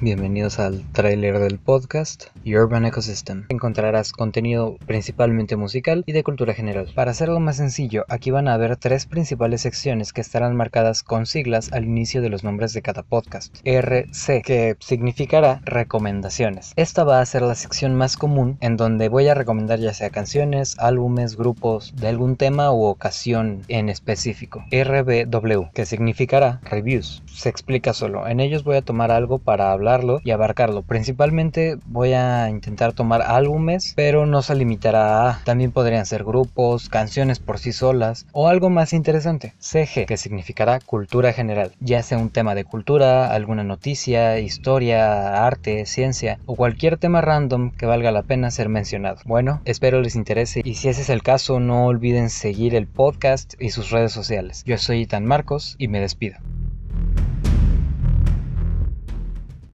Bienvenidos al tráiler del podcast Urban Ecosystem. Encontrarás contenido principalmente musical y de cultura general. Para hacerlo más sencillo, aquí van a haber tres principales secciones que estarán marcadas con siglas al inicio de los nombres de cada podcast. RC, que significará recomendaciones. Esta va a ser la sección más común en donde voy a recomendar ya sea canciones, álbumes, grupos de algún tema u ocasión en específico. RBW, que significará reviews. Se explica solo. En ellos voy a tomar algo para hablar y abarcarlo. Principalmente voy a intentar tomar álbumes, pero no se limitará a. También podrían ser grupos, canciones por sí solas o algo más interesante. CG, que significará cultura general, ya sea un tema de cultura, alguna noticia, historia, arte, ciencia o cualquier tema random que valga la pena ser mencionado. Bueno, espero les interese y si ese es el caso no olviden seguir el podcast y sus redes sociales. Yo soy Itan Marcos y me despido.